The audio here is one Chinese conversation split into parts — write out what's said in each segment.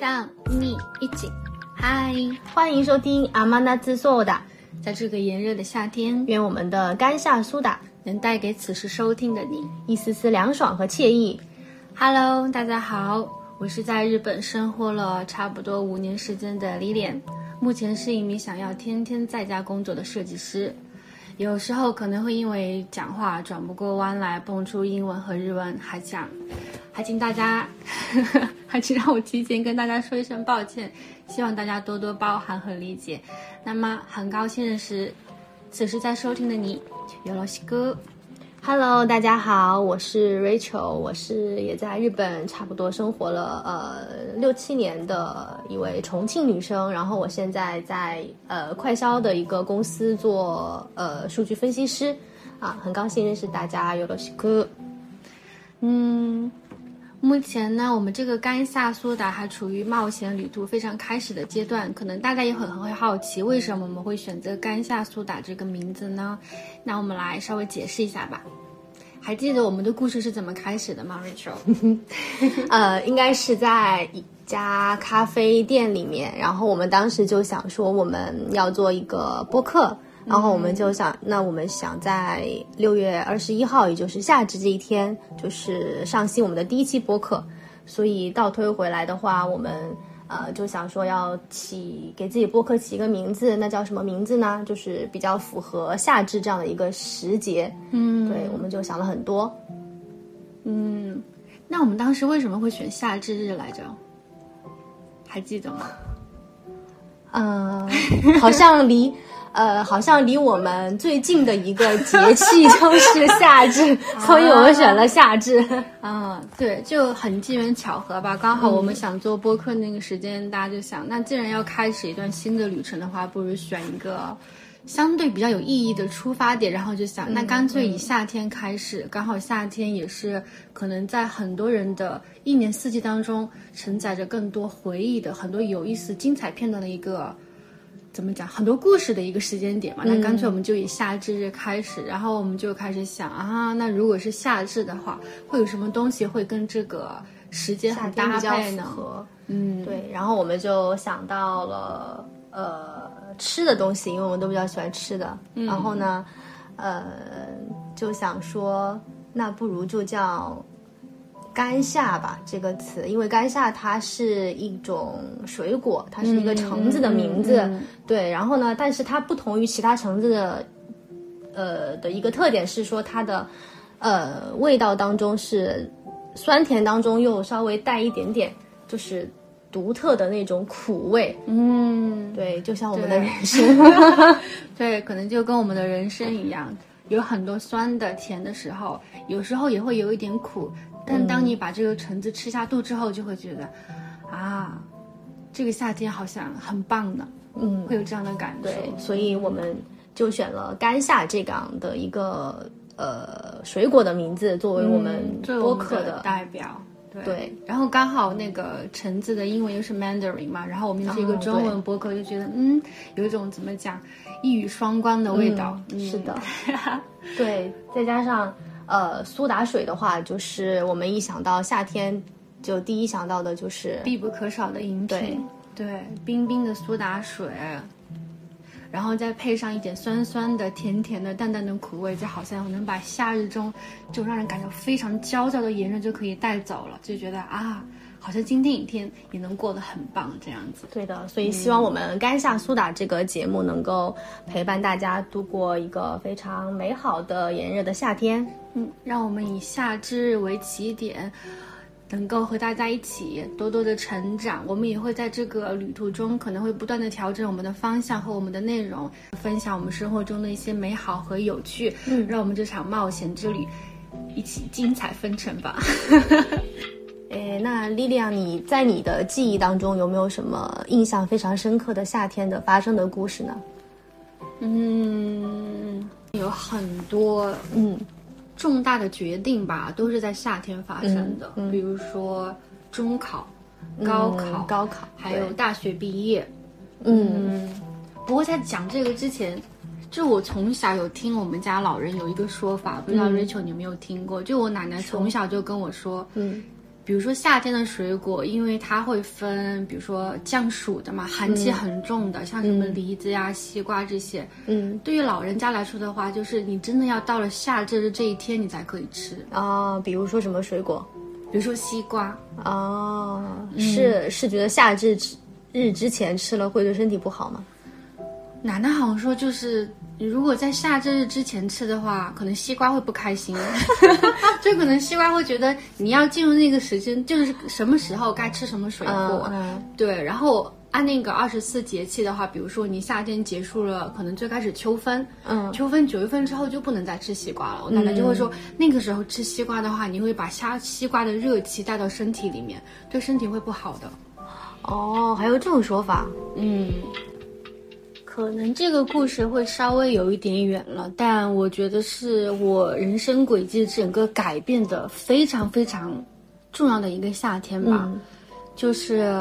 三你一起，嗨，欢迎收听阿玛纳兹索达。在这个炎热的夏天，愿我们的甘夏苏打能带给此时收听的你一丝丝凉爽和惬意。Hello，大家好，我是在日本生活了差不多五年时间的 Lilian，目前是一名想要天天在家工作的设计师。有时候可能会因为讲话转不过弯来，蹦出英文和日文，还讲，还请大家，还请让我提前跟大家说一声抱歉，希望大家多多包涵和理解。那么很高兴认识此时在收听的你，有罗西哥。Hello，大家好，我是 Rachel，我是也在日本差不多生活了呃六七年的一位重庆女生，然后我现在在呃快销的一个公司做呃数据分析师啊，很高兴认识大家，有罗西哥。嗯，目前呢，我们这个甘夏苏打还处于冒险旅途非常开始的阶段，可能大家也很很会好奇，为什么我们会选择甘夏苏打这个名字呢？那我们来稍微解释一下吧。还记得我们的故事是怎么开始的吗，Rachel？呃，应该是在一家咖啡店里面，然后我们当时就想说我们要做一个播客，然后我们就想，那我们想在六月二十一号，也就是夏至这一天，就是上新我们的第一期播客。所以倒推回来的话，我们呃就想说要起给自己播客起一个名字，那叫什么名字呢？就是比较符合夏至这样的一个时节。嗯，对，我们就想了很多。嗯，那我们当时为什么会选夏至日来着？还记得吗？嗯，好像离呃，好像离我们最近的一个节气 就是夏至，所以我们选了夏至。啊，对，就很机缘巧合吧。刚好我们想做播客那个时间，大家就想，那既然要开始一段新的旅程的话，不如选一个相对比较有意义的出发点。然后就想，那干脆以夏天开始，刚好夏天也是可能在很多人的一年四季当中承载着更多回忆的、很多有意思、精彩片段的一个。怎么讲？很多故事的一个时间点嘛，那干脆我们就以夏至日开始，然后我们就开始想啊，那如果是夏至的话，会有什么东西会跟这个时间很搭配呢？嗯，对，然后我们就想到了呃吃的东西，因为我们都比较喜欢吃的。然后呢，呃，就想说，那不如就叫甘夏吧这个词，因为甘夏它是一种水果，它是一个橙子的名字。嗯嗯对，然后呢，但是它不同于其他橙子的，呃的一个特点是说它的呃味道当中是酸甜当中又稍微带一点点就是独特的那种苦味。嗯，对，就像我们的人生。对，可能就跟我们的人生一样，有很多酸的、甜的时候，有时候也会有一点苦。但当你把这个橙子吃下肚之后，就会觉得，啊，这个夏天好像很棒的，嗯，会有这样的感受。对，所以我们就选了甘夏这样的一个呃水果的名字作为我们播客的代表。对，对。然后刚好那个橙子的英文又是 Mandarin 嘛，然后我们又是一个哦中文播客，就觉得嗯，有一种怎么讲一语双关的味道。嗯是的，对，再加上呃苏打水的话，就是我们一想到夏天，就第一想到的就是必不可少的饮品。对，冰冰的苏打水，然后再配上一点酸酸的、甜甜的、淡淡的苦味，就好像能把夏日中就让人感到非常焦躁的炎热就可以带走了，就觉得啊，好像今天一天也能过得很棒这样子。对的，所以希望我们甘夏苏打这个节目能够陪伴大家度过一个非常美好的炎热的夏天。嗯，让我们以夏至日为起点，能够和大家一起多多的成长。我们也会在这个旅途中，可能会不断的调整我们的方向和我们的内容，分享我们生活中的一些美好和有趣。嗯，让我们这场冒险之旅一起精彩纷呈吧。诶，那莉莉亚，你在你的记忆当中有没有什么印象非常深刻的夏天的发生的故事呢？嗯，有很多嗯重大的决定吧，都是在夏天发生的，比如说中考、高考、嗯高考，还有大学毕业。嗯嗯，不过在讲这个之前，就我从小有听我们家老人有一个说法，不知道 Rachel 你有没有听过？就我奶奶从小就跟我说，嗯，比如说夏天的水果，因为它会分，比如说降暑的嘛，寒气很重的，像什么梨子呀、西瓜这些。嗯，对于老人家来说的话，就是你真的要到了夏至的这一天，你才可以吃。啊，比如说什么水果？比如说西瓜，哦，是是觉得夏至之日之前吃了会对身体不好吗？奶奶好像说，就是你如果在夏至日之前吃的话，可能西瓜会不开心，就可能西瓜会觉得你要进入那个时间，就是什么时候该吃什么水果。嗯对，然后按那个二十四节气的话，比如说你夏天结束了，可能最开始秋分，嗯秋分九月份之后就不能再吃西瓜了。我奶奶就会说，那个时候吃西瓜的话，你会把夏西瓜的热气带到身体里面，对身体会不好的。哦，还有这种说法。嗯，可能这个故事会稍微有一点远了，但我觉得是我人生轨迹整个改变的非常非常重要的一个夏天吧。嗯就是，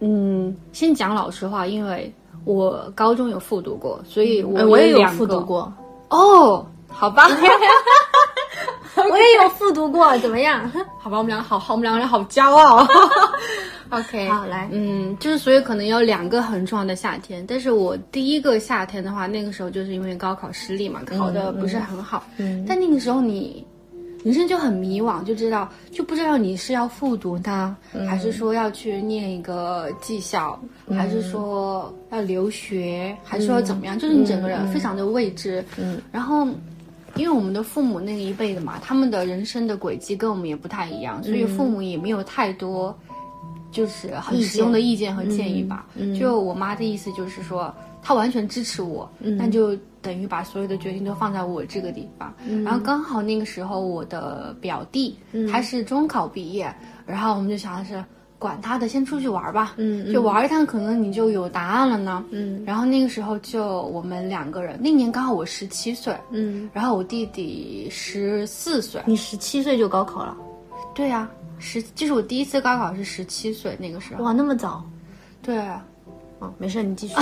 嗯，先讲老实话，因为我高中有复读过，所以我、呃我也有复读。过，哦，好吧，我也有复读过，怎么样？好吧，我们两个好好，我们两个人好骄傲。OK，好来。嗯，就是所以可能有两个很重要的夏天，但是我第一个夏天的话，那个时候就是因为高考失利嘛，考的不是很好，嗯。但那个时候你人生就很迷惘，就知道就不知道你是要复读呢，还是说要去念一个技校，还是说要留学，还是说怎么样，就是你整个人非常的未知，嗯，然后。因为我们的父母那一辈的嘛，他们的人生的轨迹跟我们也不太一样，所以父母也没有太多就是很实用的意见和建议吧。就我妈的意思就是说，她完全支持我，那就等于把所有的决定都放在我这个地方。然后刚好那个时候我的表弟他是中考毕业，然后我们就想的是。管他的，先出去玩吧。嗯就玩一趟，可能你就有答案了呢。嗯然后那个时候就我们两个人，那年刚好我十七岁，嗯，然后我弟弟十四岁。你十七岁就高考了，对呀、十就是我第一次高考是十七岁那个时候。哇，那么早？对，哦，没事，你继续。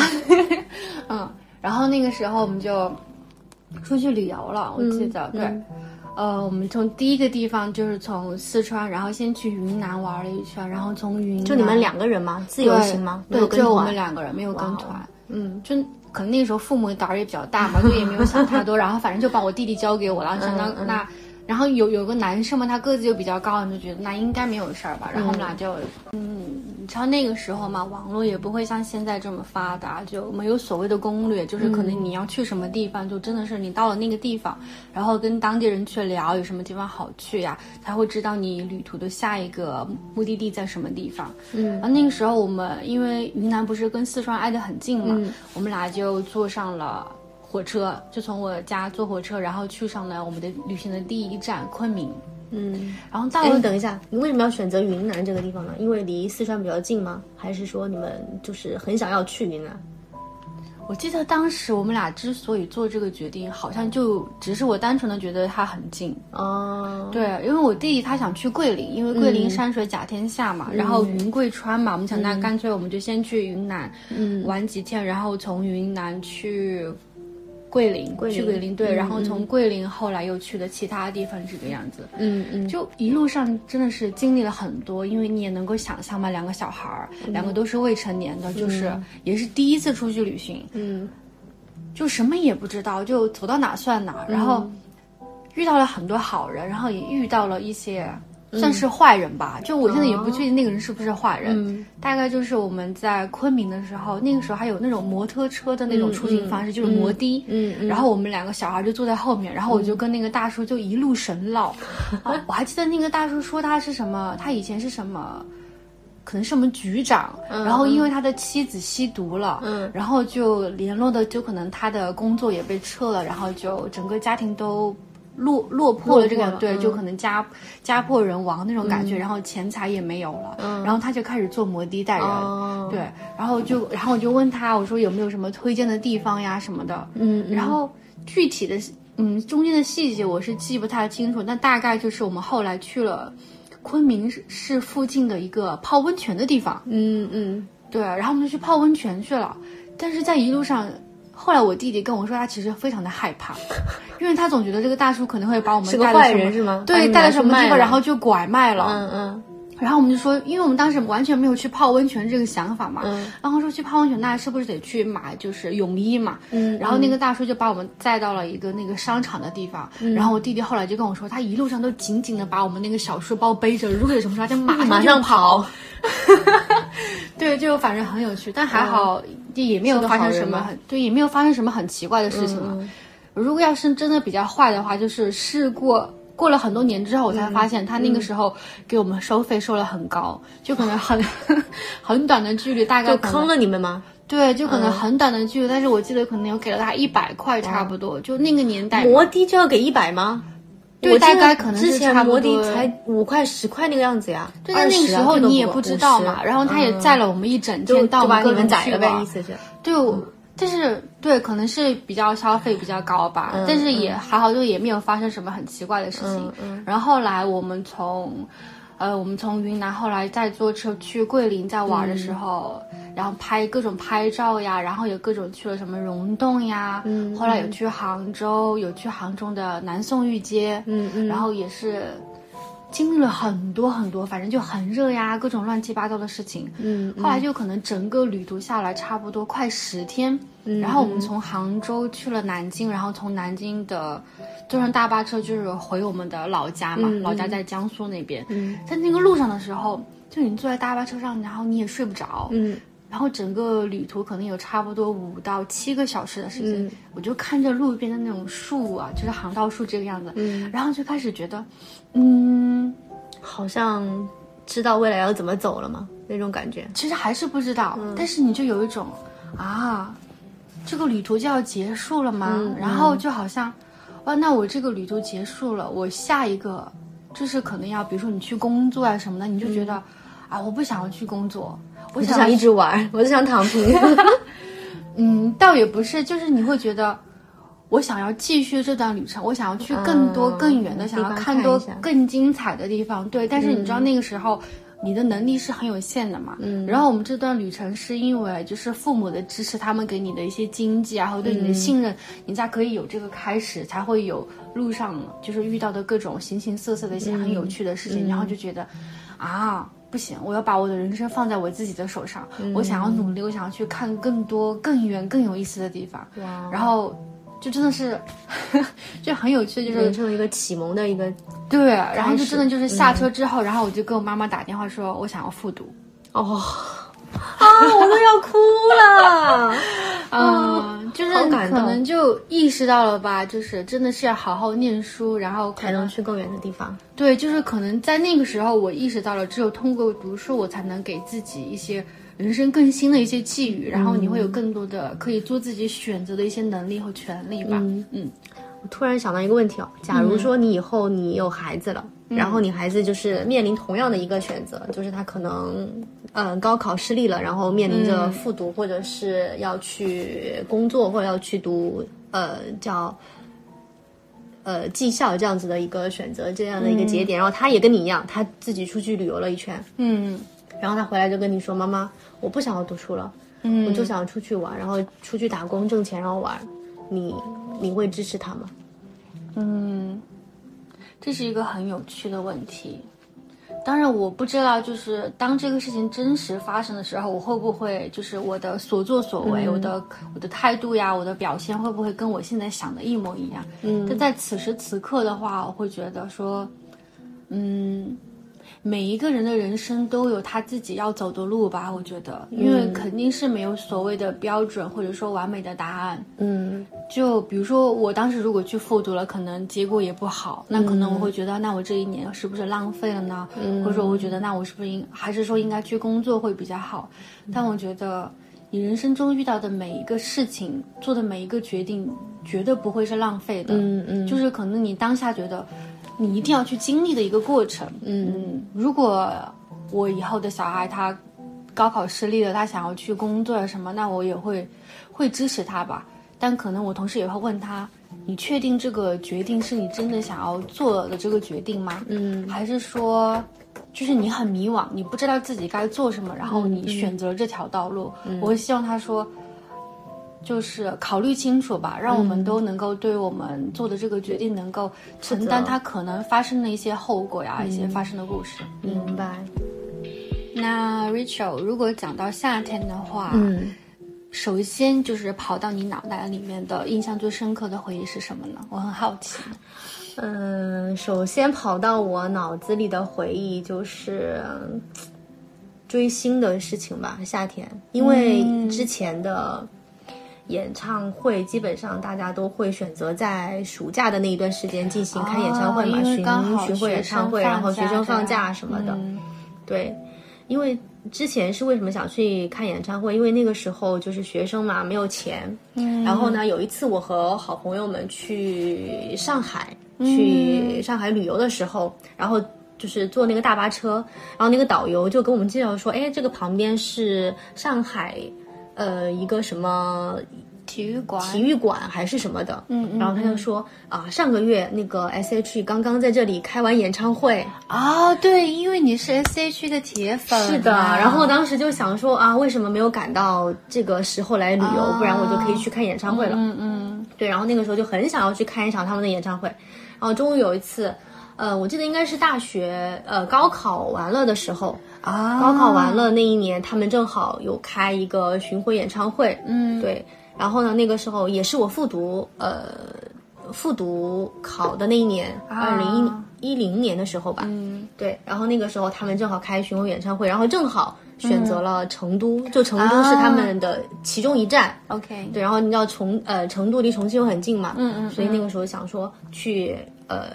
嗯，然后那个时候我们就出去旅游了，我记得、对。呃，我们从第一个地方就是从四川，然后先去云南玩了一圈，然后从云南就你们两个人吗？自由行吗？没对，就我们。两个人没有跟团。嗯就可能那个时候父母胆儿也比较大嘛，就也没有想太多，然后反正就把我弟弟交给我了，想到嗯嗯那，然后有有个男生嘛，他个子又比较高，你就觉得那应该没有事儿吧，然后我们俩就，嗯，你知道那个时候嘛，网络也不会像现在这么发达，就没有所谓的攻略，就是可能你要去什么地方，就真的是你到了那个地方，然后跟当地人去聊有什么地方好去呀，才会知道你旅途的下一个目的地在什么地方。嗯。然后那个时候我们因为云南不是跟四川挨得很近嘛，嗯。我们俩就坐上了火车，就从我家坐火车，然后去上了我们的旅行的第一站昆明。嗯。哎，然后到了你等一下，你为什么要选择云南这个地方呢？因为离四川比较近吗？还是说你们就是很想要去云南？我记得当时我们俩之所以做这个决定，好像就只是我单纯的觉得它很近。哦，对，因为我弟弟他想去桂林，因为桂林山水甲天下嘛，然后云贵川嘛，我们想那干脆我们就先去云南，嗯玩几天，然后从云南去桂林，桂林去桂林对，嗯然后从桂林后来又去了其他地方，这个样子。嗯嗯，就一路上真的是经历了很多，因为你也能够想象嘛，两个小孩儿，两个都是未成年的，就是也是第一次出去旅行，嗯。就什么也不知道，就走到哪算哪，然后遇到了很多好人，然后也遇到了一些算是坏人吧，就我现在也不确定那个人是不是坏人，嗯。大概就是我们在昆明的时候，那个时候还有那种摩托车的那种出行方式，就是摩的，嗯嗯。然后我们两个小孩就坐在后面，然后我就跟那个大叔就一路神唠，啊，我还记得那个大叔说他是什么，他以前是什么。可能是我们局长，然后因为他的妻子吸毒了，嗯。然后就联络的，就可能他的工作也被撤了，然后就整个家庭都落落魄了，这个对，就可能家家破人亡那种感觉，然后钱财也没有了，然后他就开始做摩的带人，哦。对，然后就然后我就问他，我说有没有什么推荐的地方呀什么的，嗯嗯。然后具体的嗯中间的细节我是记不太清楚，但大概就是我们后来去了昆明市附近的一个泡温泉的地方，嗯嗯。对，然后我们就去泡温泉去了，但是在一路上后来我弟弟跟我说，他其实非常的害怕，因为他总觉得这个大叔可能会把我们是个带到什么坏人是吗？对，带到什么地方，然后就拐卖了。嗯嗯然后我们就说，因为我们当时完全没有去泡温泉这个想法嘛，嗯然后说去泡温泉，那是不是得去买就是泳衣嘛？嗯然后那个大叔就把我们载到了一个那个商场的地方，嗯然后我弟弟后来就跟我说，他一路上都紧紧的把我们那个小书包背着，如果有什么事，他就马上就马上跑跑。对，就反正很有趣，但还好也没有发生什么很对，也没有发生什么很奇怪的事情嘛。嗯如果要是真的比较坏的话，就是事过过了很多年之后，我才发现他那个时候给我们收费收了很高，就可能很 很短的距离，大概就坑了你们吗？对，就可能嗯很短的距离，但是我记得可能有给了他一百块差不多，就那个年代。摩的就要给一百吗？对大概可能是之前差不多摩的才五块十块那个样子呀。对，但那个20啊时候你也不知道嘛，50然后他也嗯载了我们一整就天到就把你们各种们宰了呗，去玩意思是。对，我但是对，可能是比较消费比较高吧，嗯但是也还好，就也没有发生什么很奇怪的事情。嗯然后后来我们从，呃，我们从云南后来再坐车去桂林，在玩的时候，然后拍各种拍照呀，然后有各种去了什么溶洞呀，嗯后来有去杭州，有去杭州的南宋御街，嗯嗯然后也是。经历了很多很多，反正就很热呀，各种乱七八糟的事情。嗯，后来就可能整个旅途下来差不多快十天，嗯然后我们从杭州去了南京，然后从南京的坐上大巴车就是回我们的老家嘛，嗯老家在江苏那边。嗯。在那个路上的时候，就你坐在大巴车上，然后你也睡不着，嗯然后整个旅途可能有差不多五到七个小时的时间，嗯我就看着路边的那种树啊，就是航道树这个样子，嗯，然后就开始觉得，嗯，好像知道未来要怎么走了吗？那种感觉。其实还是不知道，嗯但是你就有一种啊，这个旅途就要结束了吗？嗯然后就好像，哇，那我这个旅途结束了，我下一个就是可能要，比如说你去工作啊什么的，你就觉得、啊，我不想要去工作，我就想一直玩，我就想躺平。嗯，倒也不是，就是你会觉得。我想要继续这段旅程，我想要去更多、嗯更远的，想要看多更精彩的地方。对，但是你知道那个时候，你的能力是很有限的嘛。嗯然后我们这段旅程是因为就是父母的支持，他们给你的一些经济啊，和对你的信任，你才可以有这个开始，才会有路上就是遇到的各种形形色色的一些很有趣的事情，然后就觉得啊。不行，我要把我的人生放在我自己的手上。我想要努力，我想要去看更多、更远、更有意思的地方。哇然后就真的是，就很有趣，就是人生一个启蒙的一个对，然后就真的就是下车之后，然后我就跟我妈妈打电话说，我想要复读。哦啊，我都要哭了。嗯，就是可能就意识到了吧，就是真的是要好好念书，然后可才能能去更远的地方。对，就是可能在那个时候，我意识到了，只有通过读书，我才能给自己一些人生更新的一些寄语，然后你会有更多的可以做自己选择的一些能力和权利吧。嗯嗯我突然想到一个问题哦，假如说你以后你有孩子了，然后你孩子就是面临同样的一个选择，就是他可能嗯、呃高考失利了，然后面临着复读，或者是要去工作，或者要去读呃叫呃技校这样子的一个选择，这样的一个节点，然后他也跟你一样，他自己出去旅游了一圈，嗯。然后他回来就跟你说：“妈妈，我不想要读书了，嗯，我就想出去玩，然后出去打工挣钱，然后玩。”你你会支持他吗？嗯，这是一个很有趣的问题。当然，我不知道，就是当这个事情真实发生的时候，我会不会就是我的所作所为，我的我的态度呀，我的表现会不会跟我现在想的一模一样？嗯但在此时此刻的话，我会觉得说，嗯，每一个人的人生都有他自己要走的路吧。我觉得，因为肯定是没有所谓的标准或者说完美的答案。嗯就比如说，我当时如果去复读了，可能结果也不好，那可能我会觉得，那我这一年是不是浪费了呢？或者说，我会觉得，那我是不是应还是说应该去工作会比较好？但我觉得，你人生中遇到的每一个事情，做的每一个决定，绝对不会是浪费的。嗯嗯，就是可能你当下觉得你一定要去经历的一个过程。嗯，如果我以后的小孩他高考失利了，他想要去工作啊什么，那我也会会支持他吧。但可能我同时也会问他：你确定这个决定是你真的想要做的这个决定吗？嗯还是说，就是你很迷惘，你不知道自己该做什么，然后你选择了这条道路？我会希望他说，就是考虑清楚吧，让我们都能够对我们做的这个决定能够承担它可能发生的一些后果呀，一些发生的故事。明白。那 Rachel，如果讲到夏天的话，嗯，首先就是跑到你脑袋里面的印象最深刻的回忆是什么呢？我很好奇。嗯，首先跑到我脑子里的回忆就是嗯追星的事情吧，夏天，因为之前的演唱会基本上大家都会选择在暑假的那一段时间进行开演唱会嘛，巡巡回演唱会，然后学生放放假假什么的，嗯对，因为之前是为什么想去看演唱会？因为那个时候就是学生嘛，没有钱。嗯然后呢，有一次我和好朋友们去上海，去上海旅游的时候，然后就是坐那个大巴车，然后那个导游就跟我们介绍说，哎，这个旁边是上海，呃，一个什么体育馆，体育馆还是什么的，嗯嗯然后他就说啊，上个月那个 S.H.E 刚刚在这里开完演唱会，啊、对，因为你是 S H 的铁粉啊，是的，然后当时就想说啊，为什么没有赶到这个时候来旅游？不然我就可以去看演唱会了。嗯嗯对，然后那个时候就很想要去看一场他们的演唱会。然后终于有一次，呃，我记得应该是大学呃高考完了的时候，啊，高考完了那一年，他们正好有开一个巡回演唱会。嗯，对，然后呢，那个时候也是我复读呃复读考的那一年，二零一零年的时候吧。嗯。对，然后那个时候他们正好开巡回演唱会，然后正好选择了成都，就成都是他们的其中一站。，OK，对，然后你知道重呃成都离重庆又很近嘛，嗯嗯。所以那个时候想说去呃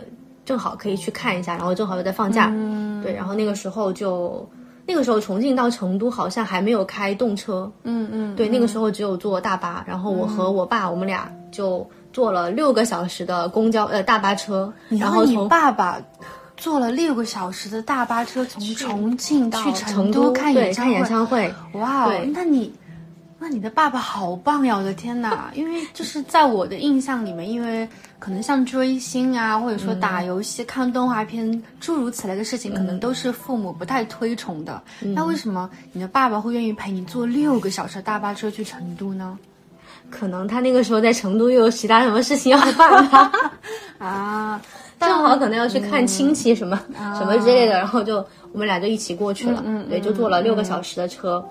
正好可以去看一下，然后正好又在放假，嗯。对，然后那个时候就那个时候重庆到成都好像还没有开动车，嗯嗯，对，那个时候只有坐大巴，然后我和我爸我们俩就坐了六个小时的公交呃大巴车，然后你从爸爸坐了六个小时的大巴车从重庆到去成都看演唱会，看演唱会，哇那你。那你的爸爸好棒呀！我的天哪，因为就是在我的印象里面，因为可能像追星啊，或者说打游戏、看动画片诸如此类的事情，可能都是父母不太推崇的。那为什么你的爸爸会愿意陪你坐六个小时的大巴车去成都呢？可能他那个时候在成都又有其他什么事情要办吧。啊，正好可能要去看亲戚什么、什么之类的，然后就我们俩就一起过去了，对，就坐了六个小时的车，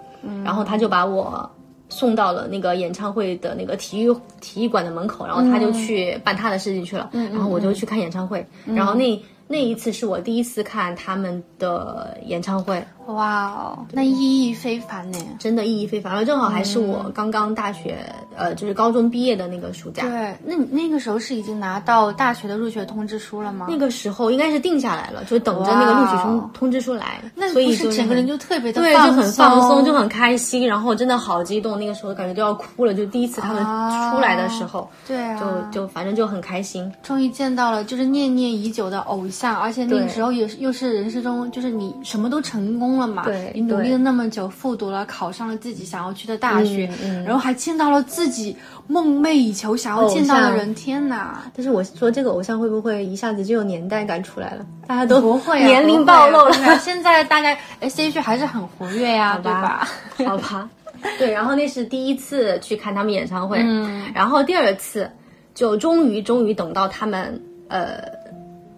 然后他就把我送到了那个演唱会的那个体育体育馆的门口，然后他就去办他的事情去了，然后我就去看演唱会，然后那那一次是我第一次看他们的演唱会，哇哦，那意义非凡呢。真的意义非凡，然后正好还是我刚刚大学、呃就是高中毕业的那个暑假，对，那你那个时候是已经拿到大学的入学通知书了吗？那个时候应该是定下来了，就等着那个录取通通知书来，那所以不整个人就特别的对，就很放松，就很很开心，然后真的好激动，那个时候感觉都要哭了，就第一次他们出来的时候，对啊，就就反正就很开心。终于见到了就是念念已久的偶像，而且那个时候也是又是人生中就是你什么都成功了嘛，对你努力了那么久，复读了，考上了自己想要去的大学，嗯嗯然后还见到了自己梦寐以求想要见到的人，天哪！但是我说这个偶像会不会一下子就有年代感出来了？大家都不会、啊，年龄暴露了，啊现在大概 S H 还是很活跃呀、对吧？好吧，对，然后那是第一次去看他们演唱会，嗯。然后第二次就终于终于等到他们呃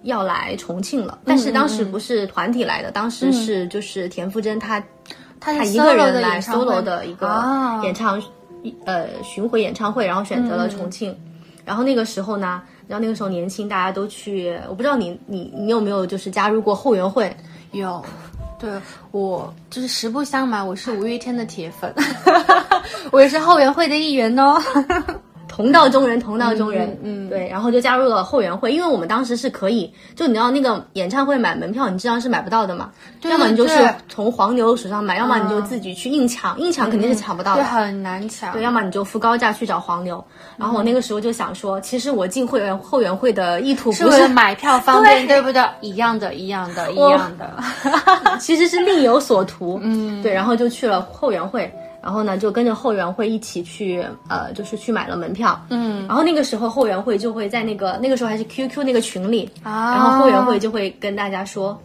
要来重庆了，但是当时不是团体来的，当时是就是田馥甄她他她一个人来 solo 的一个啊。演唱、呃巡回演唱会，然后选择了重庆。然后那个时候呢，然后那个时候年轻，大家都去，我不知道你你你有没有就是加入过后援会？有，对我就是实不相瞒，我是五月天的铁粉，我也是后援会的一员哦。同道中人，同道中人，嗯嗯对，然后就加入了后援会，因为我们当时是可以，就你知道那个演唱会买门票，你知道是买不到的嘛，对要么你就是从黄牛手上买，要么你就自己去硬抢，硬抢肯定是抢不到对，的，很难抢。对，要么你就付高价去找黄牛。然后我那个时候就想说，其实我进会员后援会的意图不是，是买票方便，对对不对？一样的，一样的，一样的。其实是另有所图，嗯，对，然后就去了后援会。然后呢，就跟着后援会一起去，呃，就是去买了门票，嗯，然后那个时候后援会就会在那个那个时候还是 QQ 那个群里，啊。然后后援会就会跟大家说，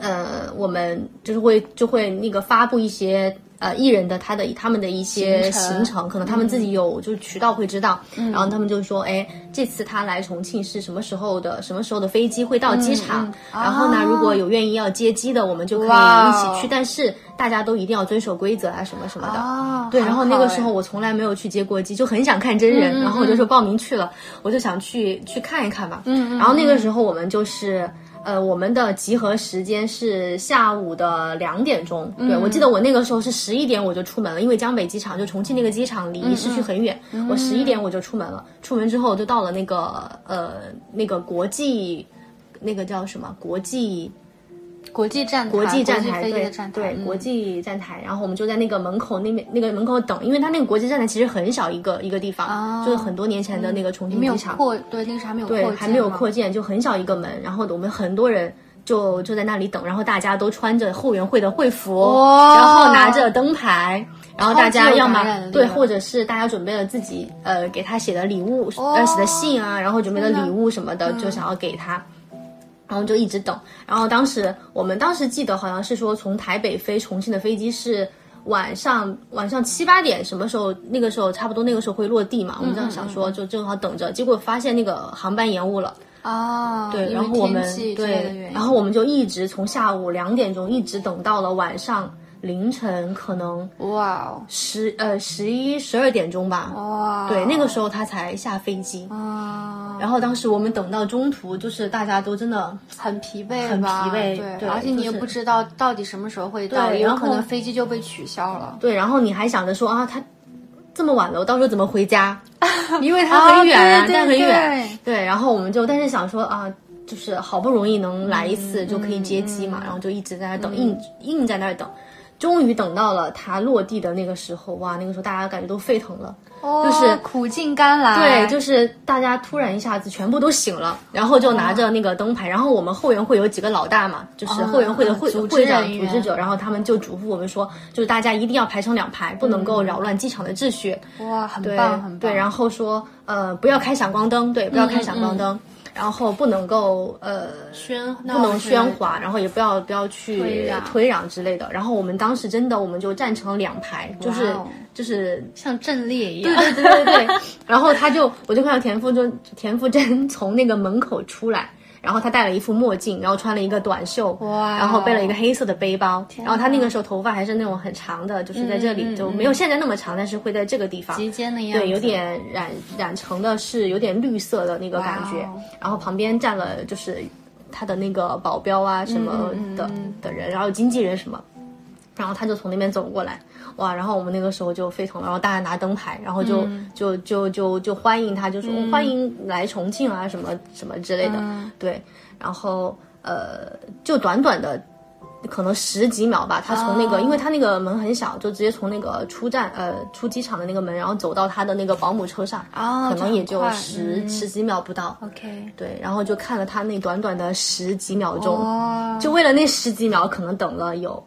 呃，我们就是会就会那个发布一些呃艺人的他的他们的一些行程可能他们自己有就是渠道会知道，然后他们就说，哎，这次他来重庆是什么时候的，什么时候的飞机会到机场，然后呢，如果有愿意要接机的，我们就可以一起去，但是大家都一定要遵守规则啊，什么什么的。哦，对，然后那个时候我我从来没有去接过机，就很想看真人，然后我就说报名去了，我就想去去看一看吧。嗯然后那个时候我们就是。呃，我们的集合时间是下午的两点钟。对，我记得我那个时候是十一点我就出门了，因为江北机场就重庆那个机场离市区很远，我十一点我就出门了。出门之后就到了那个呃那个国际，那个叫什么国际国际站台国际站台，对对，嗯国际站台。然后我们就在那个门口那边那个门口等，因为它那个国际站台其实很小一个一个地方，就是很多年前的那个重庆没有机场，扩，对，那个还没有扩对，建还没有扩建，就很小一个门。然后我们很多人。就就在那里等，然后大家都穿着后援会的会服，哇然后拿着灯牌，然后大家要么对，或者是大家准备了自己呃给他写的礼物，呃写的信啊，然后准备的礼物什么的，就想要给他。然后就一直等，然后当时我们当时记得好像是说从台北飞重庆的飞机是晚上晚上七八点什么时候那个时候差不多那个时候会落地嘛，我们这样想说就正好等着，结果发现那个航班延误了，啊，对，然后我们对然后我们就一直从下午两点钟一直等到了晚上凌晨可能哇哦十呃十一十二点钟吧，哇，对，那个时候他才下飞机。啊，然后当时我们等到中途，就是大家都真的很疲惫很，疲惫对，对而且你也不知道到底什么时候会到，有可能飞机就被取消了。对，然后你还想着说啊，他这么晚了，我到时候怎么回家？因为他很远啊，对但很对远。对，然后我们就但是想说啊，就是好不容易能来一次就可以接机嘛，然后就一直在那儿等，硬硬在那儿等。终于等到了它落地的那个时候，哇，那个时候大家感觉都沸腾了，哦就是苦尽甘来，对，就是大家突然一下子全部都醒了，然后就拿着那个灯牌，然后我们后援会有几个老大嘛，就是后援会的会、会长、组织者，然后他们就嘱咐我们说，就是大家一定要排成两排，不能够扰乱机场的秩序。哇，很对棒，很棒。对，然后说呃不要开闪光灯，对，不要开闪光灯，然后不能够呃喧不能喧哗，然后也不要不要去推攘之类的。然后我们当时真的我们就站成两排，就是哦就是像阵列一样。对对对对对。然后他就，我就看到田馥甄，田馥甄从那个门口出来，然后他戴了一副墨镜，然后穿了一个短袖，哇。然后背了一个黑色的背包，然后他那个时候头发还是那种很长的，就是在这里、就没有现在那么长，但是会在这个地方。及肩的样子，对，有点染染成的是有点绿色的那个感觉，然后旁边站了就是他的那个保镖啊什么嗯的、的人，然后经纪人什么，然后他就从那边走过来，哇！然后我们那个时候就沸腾了，然后大家拿灯牌，然后就、嗯就就就就欢迎他，就说、哦欢迎来重庆啊什么什么之类的，嗯对，然后呃，就短短的。可能十几秒吧，他从那个，哦因为他那个门很小，就直接从那个出站呃出机场的那个门，然后走到他的那个保姆车上，哦可能也就十、嗯十几秒不到。OK，对，然后就看了他那短短的十几秒钟，哇，就为了那十几秒，可能等了有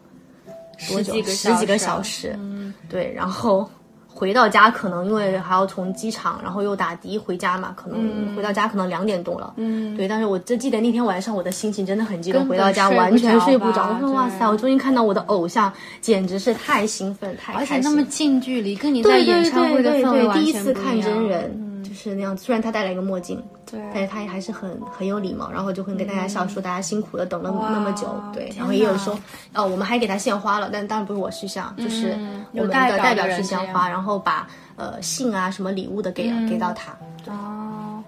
多久？十几个十几个小小时。嗯，对，然后回到家，可能因为还要从机场，然后又打的回家嘛，可能回到家可能两点多了。嗯，对，但是我真记得那天晚上我的心情真的很激动，回到家完全睡不着。我说哇塞，我终于看到我的偶像，简直是太兴奋，太而且。那么近距离，跟你在对演唱会的氛围完第一次看真人，就是那样。虽然他戴了一个墨镜，对，但是他也还是很很有礼貌，然后就会跟大家笑说大家辛苦了，等了哇那么久，对，然后也有哪说，哦，我们还给他献花了，但当然不是我去献，就是嗯我们的的代表去献花，然后把呃信啊什么礼物的给给到他，哦，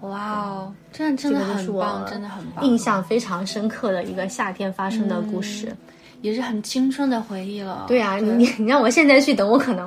哇哦，这样真的这个就是我很棒，真的很棒，印象非常深刻的一个夏天发生的故事。也是很青春的回忆了。对啊，你 你让我现在去等，我可能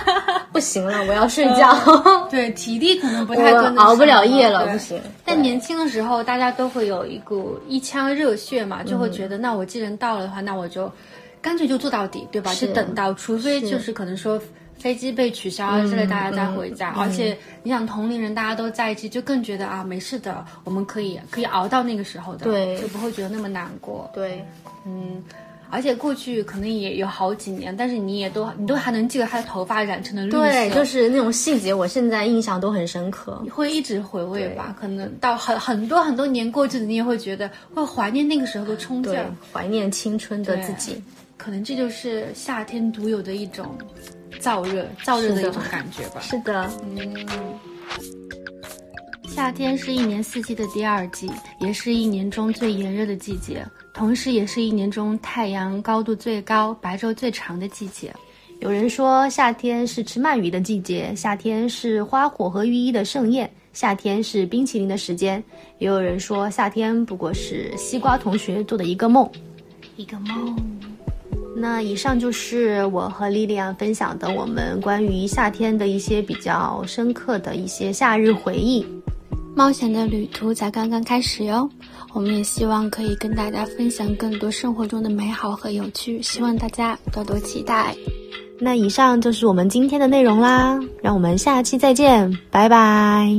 不行了，我要睡觉，对体力可能不太我跟熬不了夜了，不行。但年轻的时候，大家都会有一股一腔热血嘛，就会觉得，那我既然到了的话，那我就干脆就做到底，对吧？是就等到，除非就是可能说飞机被取消啊之类，大家再回家。而且你想同龄人大家都在一起，就更觉得啊，没事的，我们可以可以熬到那个时候的，对就不会觉得那么难过。对，嗯。而且过去可能也有好几年，但是你也都你都还能记得他的头发染成的绿色，对，就是那种细节，我现在印象都很深刻。你会一直回味吧。可能到很很多很多年过去的，你也会觉得会怀念那个时候的冲劲儿。，怀念青春的自己。可能这就是夏天独有的一种燥热、燥热的一种感觉吧。是的，嗯。夏天是一年四季的第二季，也是一年中最炎热的季节，同时也是一年中太阳高度最高、白昼最长的季节。有人说夏天是吃鳗鱼的季节，夏天是花火和浴衣的盛宴，夏天是冰淇淋的时间。也有人说夏天不过是西瓜同学做的一个梦，一个梦。那以上就是我和莉莉安分享的我们关于夏天的一些比较深刻的一些夏日回忆。冒险的旅途才刚刚开始哟，我们也希望可以跟大家分享更多生活中的美好和有趣，希望大家多多期待。那以上就是我们今天的内容啦，让我们下期再见，拜拜。